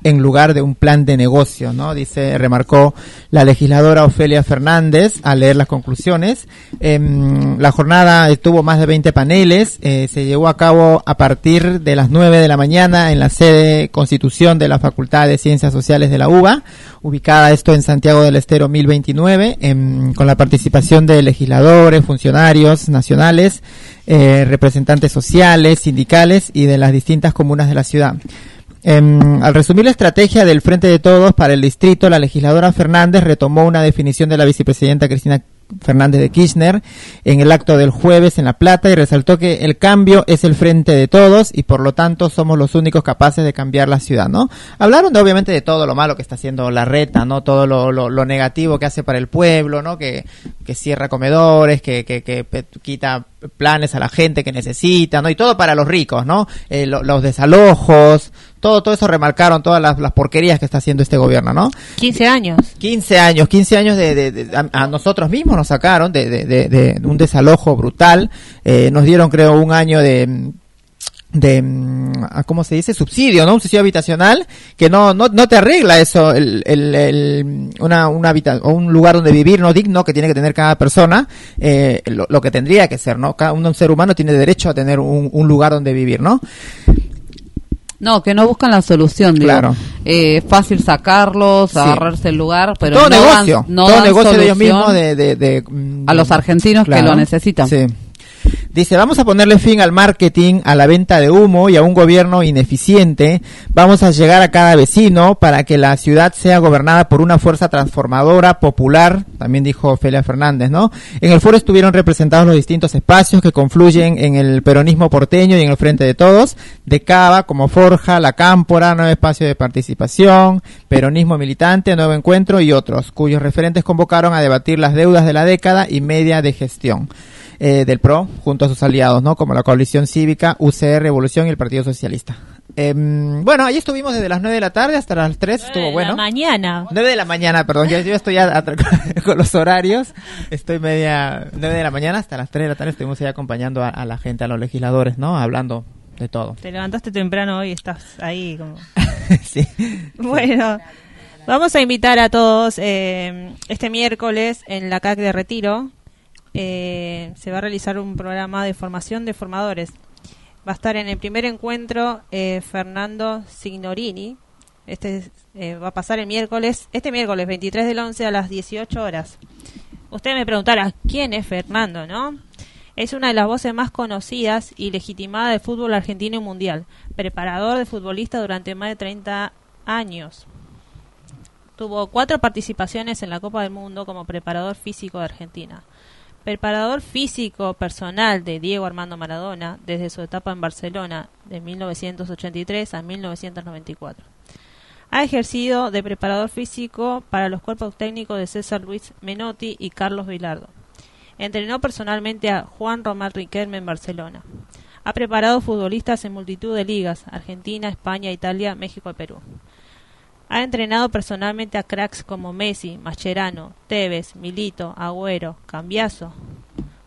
en lugar de un plan de negocio, ¿no? Dice, remarcó la legisladora Ofelia Fernández al leer las conclusiones. Em, la jornada tuvo más de 20 paneles, eh, se llevó a cabo a partir de las 9 de la mañana en la sede Constitución de la Facultad de Ciencias Sociales de la UBA, ubicada esto en Santiago del Estero 1029, em, con la participación de legisladores, funcionarios nacionales, eh, representantes sociales, sindicales y de las distintas comunas de la ciudad. Em, al resumir la estrategia del Frente de Todos para el distrito, la legisladora Fernández retomó una definición de la vicepresidenta Cristina Fernández de Kirchner en el acto del jueves en La Plata y resaltó que el cambio es el frente de todos y por lo tanto somos los únicos capaces de cambiar la ciudad, ¿no? Hablaron de, obviamente de todo lo malo que está haciendo la reta, ¿no? Todo lo, lo, lo negativo que hace para el pueblo, ¿no? Que, que cierra comedores, que, que, que quita planes a la gente que necesita, ¿no? Y todo para los ricos, ¿no? Eh, lo- los desalojos, todo, todo eso remarcaron todas las, las porquerías que está haciendo este gobierno, ¿no? 15 años. 15 años, 15 años de, de- de- a, a nosotros mismos nos sacaron de, de- de- de un desalojo brutal, eh, nos dieron creo un año de de mm, ah, cómo se dice subsidio no un subsidio habitacional que no no, no te arregla eso el, el, el- una una habita- o un lugar donde vivir no digno que tiene que tener cada persona eh, lo, lo que tendría que ser no cada un ser humano tiene derecho a tener un, un lugar donde vivir no No, que no buscan la solución, digo. Claro. Eh, fácil sacarlos, Sí. agarrarse el lugar, pero todo no negocio dan, no todo dan negocio de ellos mismos de, de- de, mm, a los argentinos que lo necesitan. Sí. Dice, vamos a ponerle fin al marketing, a la venta de humo y a un gobierno ineficiente. Vamos a llegar a cada vecino para que la ciudad sea gobernada por una fuerza transformadora, popular, también dijo Ofelia Fernández, ¿no? En el foro estuvieron representados los distintos espacios que confluyen en el peronismo porteño y en el frente de todos, de Cava, como Forja, La Cámpora, Nuevo Espacio de Participación, Peronismo Militante, Nuevo Encuentro y otros, cuyos referentes convocaron a debatir las deudas de la década y media de gestión eh, del PRO junto a sus aliados, ¿no? Como la Coalición Cívica, UCR, Evolución y el Partido Socialista. Em, bueno, ahí estuvimos desde las 9 de la tarde hasta las 3, estuvo bueno. La mañana. 9 de la mañana, perdón, yo, yo estoy a- a- con los horarios, estoy media 9 de la mañana hasta las 3 de la tarde estuvimos ahí acompañando a, a la gente, a los legisladores, ¿no? Hablando de todo. Te levantaste temprano hoy y estás ahí como... sí. Bueno, vamos a invitar a todos eh, este miércoles en la CAC de Retiro. Eh, se va a realizar un programa de formación de formadores. Va a estar en el primer encuentro eh, Fernando Signorini. Este es- eh, va a pasar el miércoles, este miércoles 23 del 11 a las 18 horas. Usted me preguntará, ¿quién es Fernando, no? Es una de las voces más conocidas y legitimadas del fútbol argentino y mundial. Preparador de futbolistas durante más de 30 años. Tuvo cuatro participaciones en la Copa del Mundo como preparador físico de Argentina. Preparador físico personal de Diego Armando Maradona desde su etapa en Barcelona de 1983 a 1994. Ha ejercido de preparador físico para los cuerpos técnicos de César Luis Menotti y Carlos Vilardo. Entrenó personalmente a Juan Román Riquelme en Barcelona. Ha preparado futbolistas en multitud de ligas, Argentina, España, Italia, México y Perú. Ha entrenado personalmente a cracks como Messi, Mascherano, Tevez, Milito, Agüero, Cambiaso,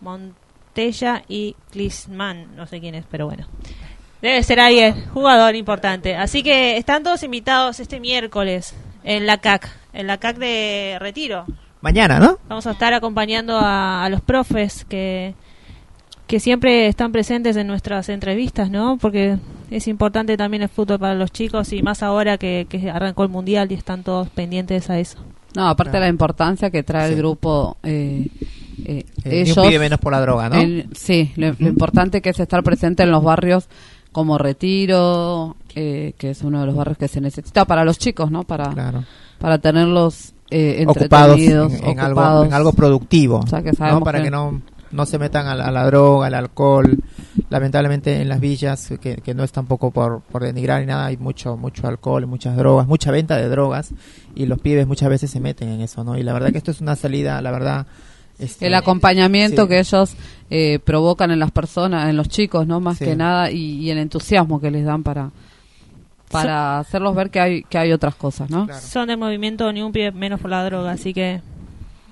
Montella y Klinsmann. No sé quién es, pero bueno. Debe ser alguien, jugador importante. Así que están todos invitados este miércoles en la CAC, en la CAC de Retiro. Mañana, ¿no? Vamos a estar acompañando a, a los profes que, que siempre están presentes en nuestras entrevistas, ¿no? Porque es importante también el fútbol para los chicos y más ahora que, que arrancó el mundial y están todos pendientes a eso. No, aparte de la importancia que trae el grupo, eh, eh, Eh, ni un ellos. pibe menos por la droga, ¿no? el- sí, lo, lo importante que es estar presente en los barrios como Retiro, eh, que es uno de los barrios que se necesita para los chicos, ¿no? Para, para tenerlos eh, ocupados en, entretenidos, en algo, ocupados. en algo productivo, O sea, que ¿no? para que, que- no, no se metan a la, a la droga, al alcohol. Lamentablemente en las villas, que, que no es tampoco por, por denigrar ni nada, hay mucho mucho alcohol, muchas drogas, mucha venta de drogas y los pibes muchas veces se meten en eso, ¿no? Y la verdad que esto es una salida, la verdad... este, el acompañamiento sí. que ellos eh, provocan en las personas, en los chicos, ¿no? Más Sí. que nada, y, y el entusiasmo que les dan para para hacerlos ver que hay que hay otras cosas, ¿no? Son del movimiento Ni un pie menos por la droga, así que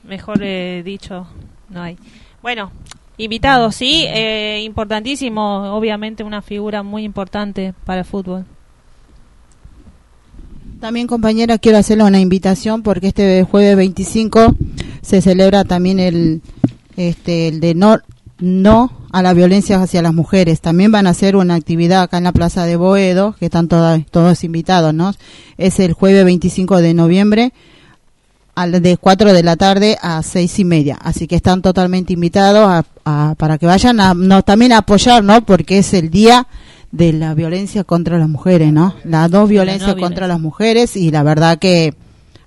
mejor eh, dicho no hay. Bueno, invitados, sí, eh, importantísimo, obviamente una figura muy importante para el fútbol. También, compañera, quiero hacerle una invitación porque este jueves 25 se celebra también el, este, el de no, no a la violencia hacia las mujeres. También van a hacer una actividad acá en la Plaza de Boedo, que están toda- todos invitados, ¿no? Es el jueves 25 de noviembre de 4 de la tarde a seis y media. Así que están totalmente invitados a, a- para que vayan a, no, también a apoyar, ¿no? Porque es el día de la violencia contra las mujeres, ¿no? La no violencia no contra las mujeres y la verdad que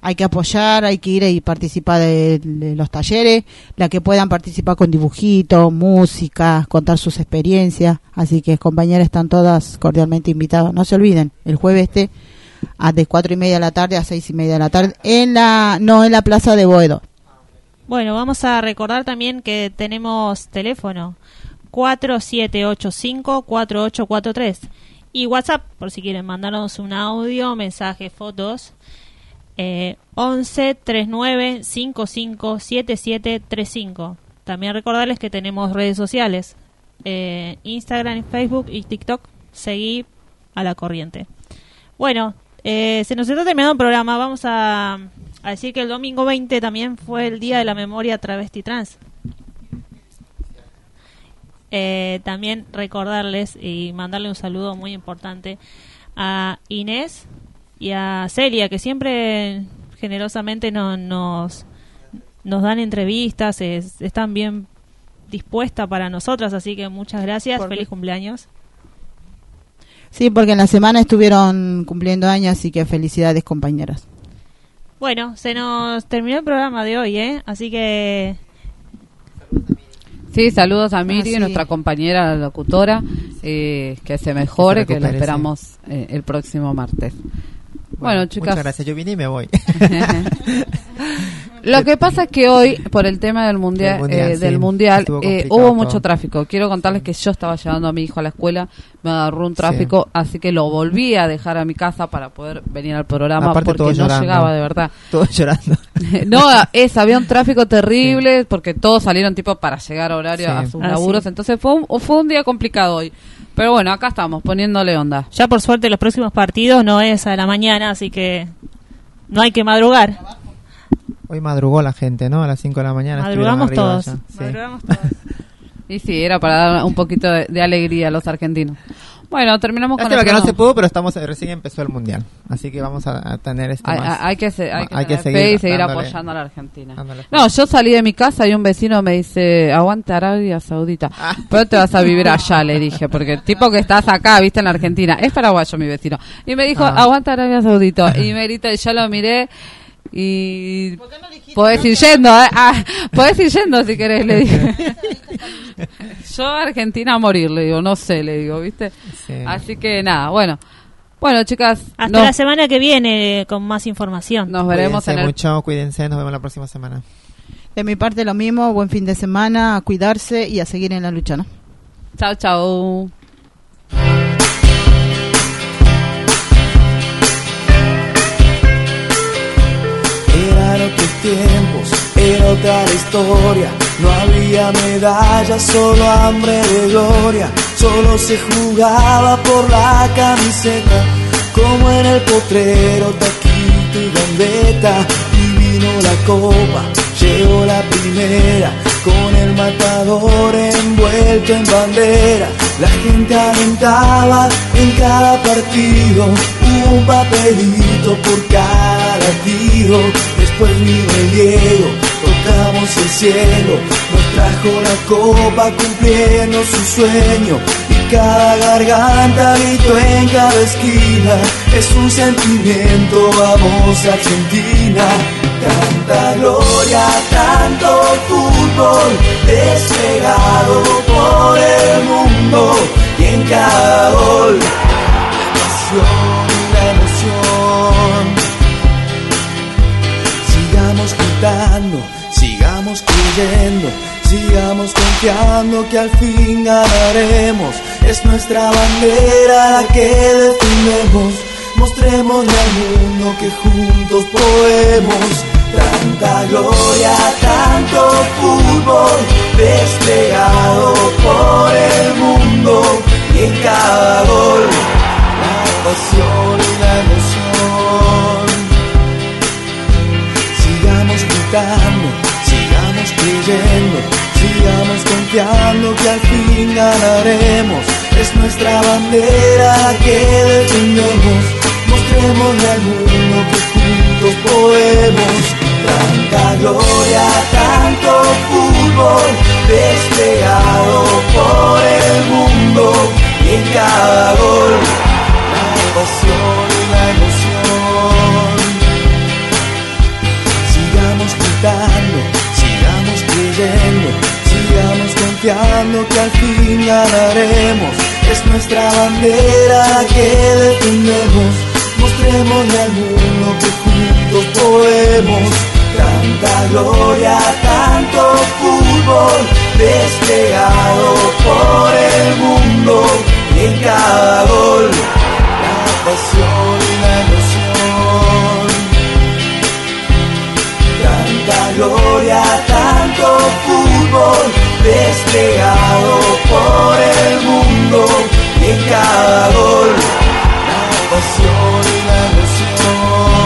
hay que apoyar, hay que ir y participar de, de los talleres, la que puedan participar con dibujitos, música, contar sus experiencias. Así que compañeras están todas cordialmente invitadas. No se olviden, el jueves este a de cuatro y media de la tarde a seis y media de la tarde en la no en la plaza de Boedo. Bueno, vamos a recordar también que tenemos teléfono 4785-4843 y WhatsApp por si quieren mandarnos un audio, mensaje, fotos. Eh, 11 39 55 77 35. También recordarles que tenemos redes sociales: eh, Instagram, Facebook y TikTok. Seguí a la corriente. Bueno, eh, se nos está terminando el programa. Vamos a, a decir que el domingo 20 también fue el Día de la Memoria Travesti Trans. Eh, también recordarles y mandarle un saludo muy importante a Inés y a Celia, que siempre generosamente no- nos, nos dan entrevistas, es- están bien dispuesta para nosotras, así que muchas gracias, feliz cumpleaños. Sí, porque en la semana estuvieron cumpliendo años, así que felicidades compañeras. Bueno, se nos terminó el programa de hoy, ¿eh? Así que Sí, saludos a Miri, Ah, sí. nuestra compañera locutora, eh, que se mejore, Que se que la esperamos eh, el próximo martes. Bueno, chicas. Muchas gracias. Yo vine y me voy. Lo que pasa es que hoy, por el tema del mundial, Del mundial, eh, del sí, mundial eh, complicado hubo todo. mucho tráfico. Quiero contarles que yo estaba llevando a mi hijo a la escuela, me agarró un tráfico, así que lo volví a dejar a mi casa para poder venir al programa Aparte porque no llorando. llegaba de verdad. Todos llorando. no, es, había un tráfico terrible porque todos salieron tipo para llegar a horario Sí. a sus Ah, laburos, sí. entonces fue un, fue un día complicado hoy. Pero bueno, acá estamos poniéndole onda. ya por suerte los próximos partidos no es a la mañana, así que no hay que madrugar. Hoy madrugó la gente, ¿no? A las 5 de la mañana. Madrugamos todos. Sí. Madrugamos todos. Y sí, era para dar un poquito de, de alegría a los argentinos. Bueno, terminamos con el que no se pudo, pero estamos recién empezó el mundial. Así que vamos a, a tener este Hay, más. hay que, se- hay que Hay que tener fe y seguir dándole- apoyando a la Argentina. dándole No, yo salí de mi casa y un vecino me dice, aguante Arabia Saudita. Ah. Pero te vas a vivir allá, le dije, porque el tipo que estás acá, viste, en la Argentina, es paraguayo mi vecino. Y me dijo, Ah. aguante Arabia Saudita. Y me grita, y yo lo miré y... Podés ir yendo, ¿eh? Ah, podés ir yendo si querés, le dije. yo Argentina a morir, le digo, no sé, le digo, viste. Sí. Así que nada, bueno. Bueno, chicas, Hasta nos, la semana que viene con más información. nos veremos Cuídense en el mucho, cuídense, nos vemos la próxima semana. De mi parte lo mismo, buen fin de semana, a cuidarse y a seguir en la lucha, ¿no? Chao, chao. Tiempos, era otra historia. No había medallas, solo hambre de gloria. Solo se jugaba por la camiseta, como en el potrero, taquito y gambeta. Y vino la copa, llegó la primera, con el matador envuelto en bandera. La gente alentaba en cada partido, un papelito por cada latido. Después vino el Diego, tocamos el cielo, nos trajo la copa cumpliendo su sueño. Y cada garganta gritó en cada esquina, es un sentimiento, vamos Argentina. Tanta gloria, tanto fútbol desplegado por el mundo y en cada gol sigamos confiando que al fin ganaremos. Es nuestra bandera la que defendemos. Mostrémosle al mundo que juntos podemos. Tanta gloria, tanto fútbol desplegado por el mundo y en cada gol la pasión y la emoción. Sigamos gritando, creyendo, sigamos confiando que al fin ganaremos. Es nuestra bandera que defendemos. Mostrémosle al mundo que juntos podemos. Tanta gloria, tanto fútbol desplegado por el mundo y en cada gol la pasión confiando que al fin ganaremos. Es nuestra bandera que defendemos. Mostrémosle al mundo que juntos podemos. Tanta gloria, tanto fútbol desplegado por el mundo y en cada gol la pasión y la emoción tanta gloria, tanto fútbol desplegado por el mundo en cada gol la pasión y la emoción.